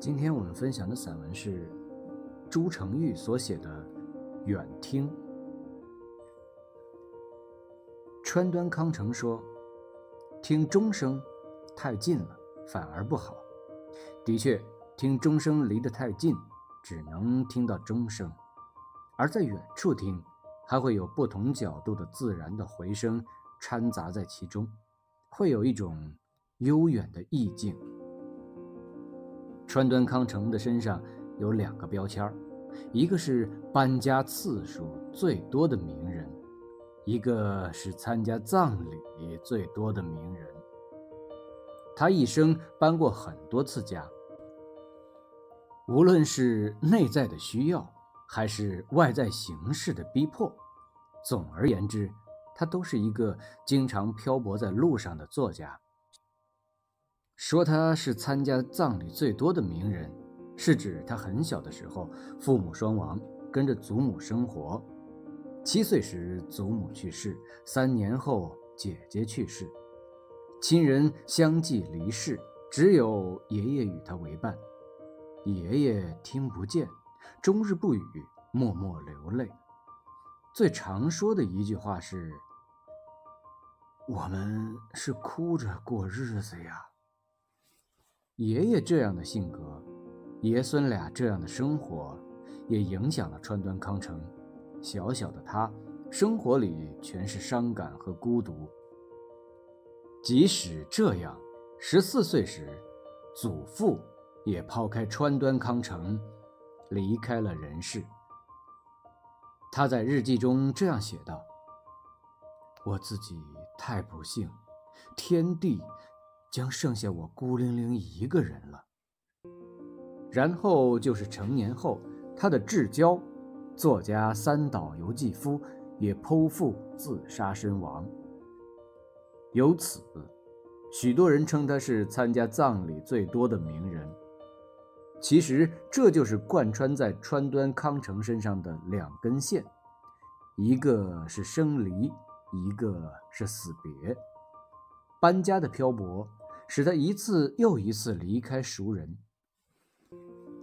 今天我们分享的散文是朱成玉所写的《远听》。川端康成说：“听钟声太近了，反而不好。的确，听钟声离得太近，只能听到钟声；而在远处听，还会有不同角度的自然的回声掺杂在其中，会有一种悠远的意境。”川端康成的身上有两个标签一个是搬家次数最多的名人，一个是参加葬礼最多的名人。他一生搬过很多次家，无论是内在的需要，还是外在形式的逼迫，总而言之，他都是一个经常漂泊在路上的作家。说他是参加葬礼最多的名人，是指他很小的时候父母双亡，跟着祖母生活。七岁时祖母去世，三年后姐姐去世，亲人相继离世，只有爷爷与他为伴。爷爷听不见，终日不语，默默流泪。最常说的一句话是：“我们是哭着过日子呀。”爷爷这样的性格，爷孙俩这样的生活，也影响了川端康成。小小的他，生活里全是伤感和孤独。即使这样，十四岁时，祖父也抛开川端康成，离开了人世。他在日记中这样写道：“我自己太不幸，天地。”将剩下我孤零零一个人了。然后就是成年后，他的至交作家三岛由纪夫也剖腹自杀身亡。由此，许多人称他是参加葬礼最多的名人。其实，这就是贯穿在川端康成身上的两根线：一个是生离，一个是死别。搬家的漂泊。使他一次又一次离开熟人、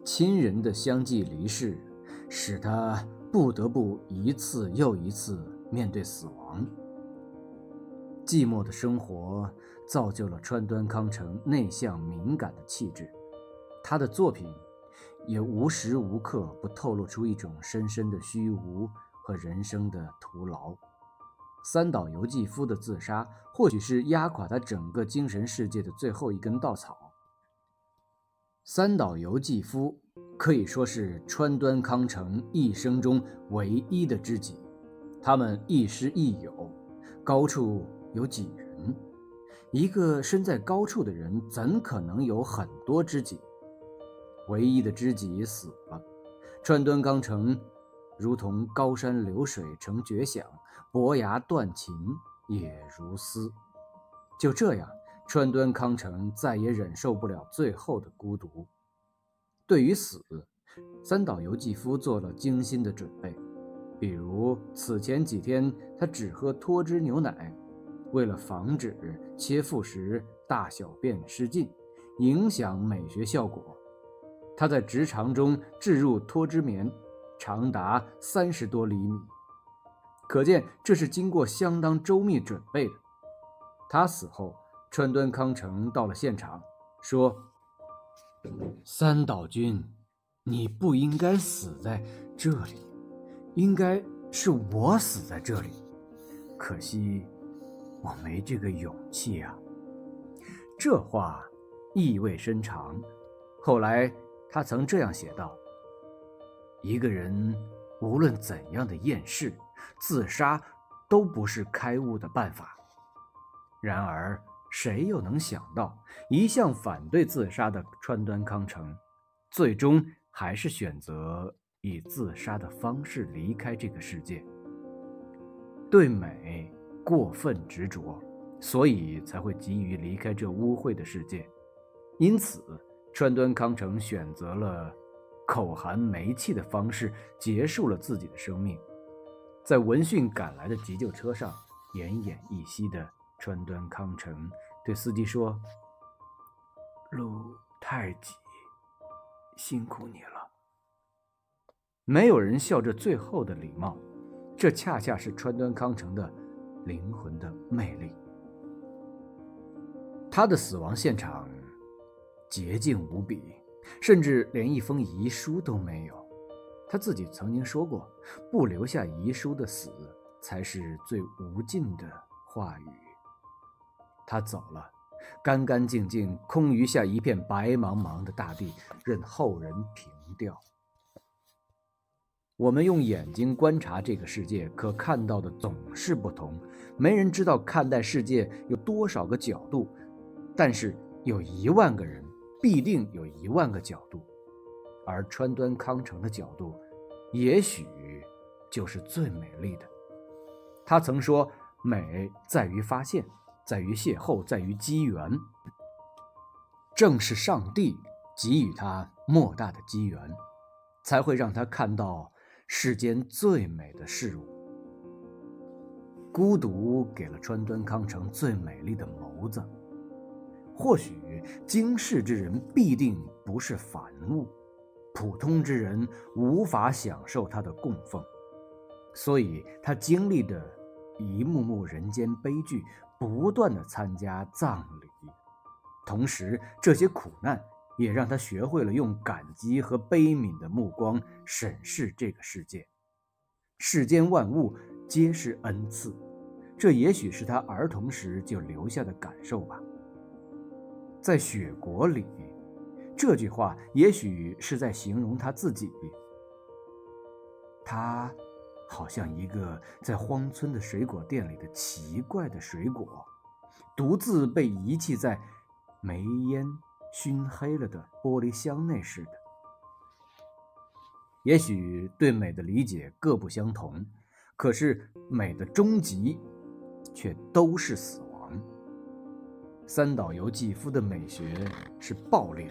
亲人的相继离世，使他不得不一次又一次面对死亡。寂寞的生活造就了川端康成内向敏感的气质，他的作品也无时无刻不透露出一种深深的虚无和人生的徒劳。三岛由纪夫的自杀，或许是压垮他整个精神世界的最后一根稻草。三岛由纪夫可以说是川端康成一生中唯一的知己，他们亦师亦友。高处有几人？一个身在高处的人，怎可能有很多知己？唯一的知己死了，川端康成。如同高山流水成绝响，伯牙断琴也如斯。就这样，川端康成再也忍受不了最后的孤独。对于死，三岛由纪夫做了精心的准备，比如此前几天他只喝脱脂牛奶，为了防止切腹时大小便失禁，影响美学效果，他在直肠中置入脱脂棉。长达三十多厘米，可见这是经过相当周密准备的。他死后，川端康成到了现场，说：“三岛君，你不应该死在这里，应该是我死在这里。可惜我没这个勇气啊。”这话意味深长。后来他曾这样写道。一个人无论怎样的厌世，自杀都不是开悟的办法。然而，谁又能想到，一向反对自杀的川端康成，最终还是选择以自杀的方式离开这个世界？对美过分执着，所以才会急于离开这污秽的世界。因此，川端康成选择了。口含煤气的方式结束了自己的生命，在闻讯赶来的急救车上，奄奄一息的川端康成对司机说：“路太挤，辛苦你了。没有人笑这最后的礼貌，这恰恰是川端康成的灵魂的魅力。他的死亡现场洁净无比，甚至连一封遗书都没有。他自己曾经说过：“不留下遗书的死，才是最无尽的话语。”他走了，干干净净，空余下一片白茫茫的大地，任后人凭吊。我们用眼睛观察这个世界，可看到的总是不同。没人知道看待世界有多少个角度，但是有一万个人，必定有一万个角度。而川端康成的角度，也许就是最美丽的。他曾说：“美在于发现，在于邂逅，在于机缘。”正是上帝给予他莫大的机缘，才会让他看到。世间最美的事物，孤独给了川端康成最美丽的眸子。或许经世之人必定不是凡物，普通之人无法享受他的供奉，所以他经历的一幕幕人间悲剧，不断的参加葬礼，同时这些苦难。也让他学会了用感激和悲悯的目光审视这个世界。世间万物皆是恩赐，这也许是他儿童时就留下的感受吧。在雪国里，这句话也许是在形容他自己。他好像一个在荒村的水果店里的奇怪的水果，独自被遗弃在煤烟。熏黑了的玻璃箱内似的。也许对美的理解各不相同，可是美的终极却都是死亡。三岛由纪夫的美学是暴烈，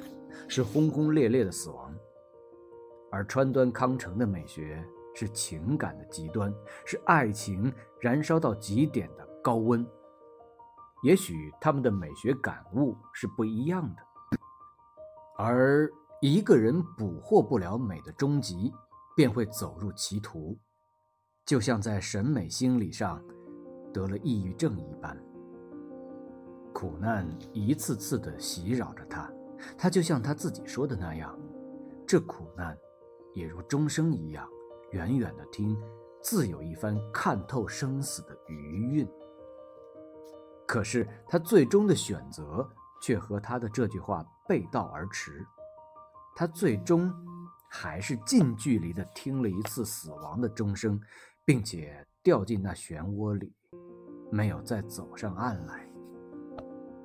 是轰轰烈烈的死亡；而川端康成的美学是情感的极端，是爱情燃烧到极点的高温。也许他们的美学感悟是不一样的。而一个人捕获不了美的终极，便会走入歧途，就像在审美心理上得了抑郁症一般。苦难一次次地袭扰着他，他就像他自己说的那样，这苦难也如钟声一样，远远的听，自有一番看透生死的余韵。可是他最终的选择。却和他的这句话背道而驰，他最终还是近距离地听了一次死亡的钟声，并且掉进那漩涡里，没有再走上岸来。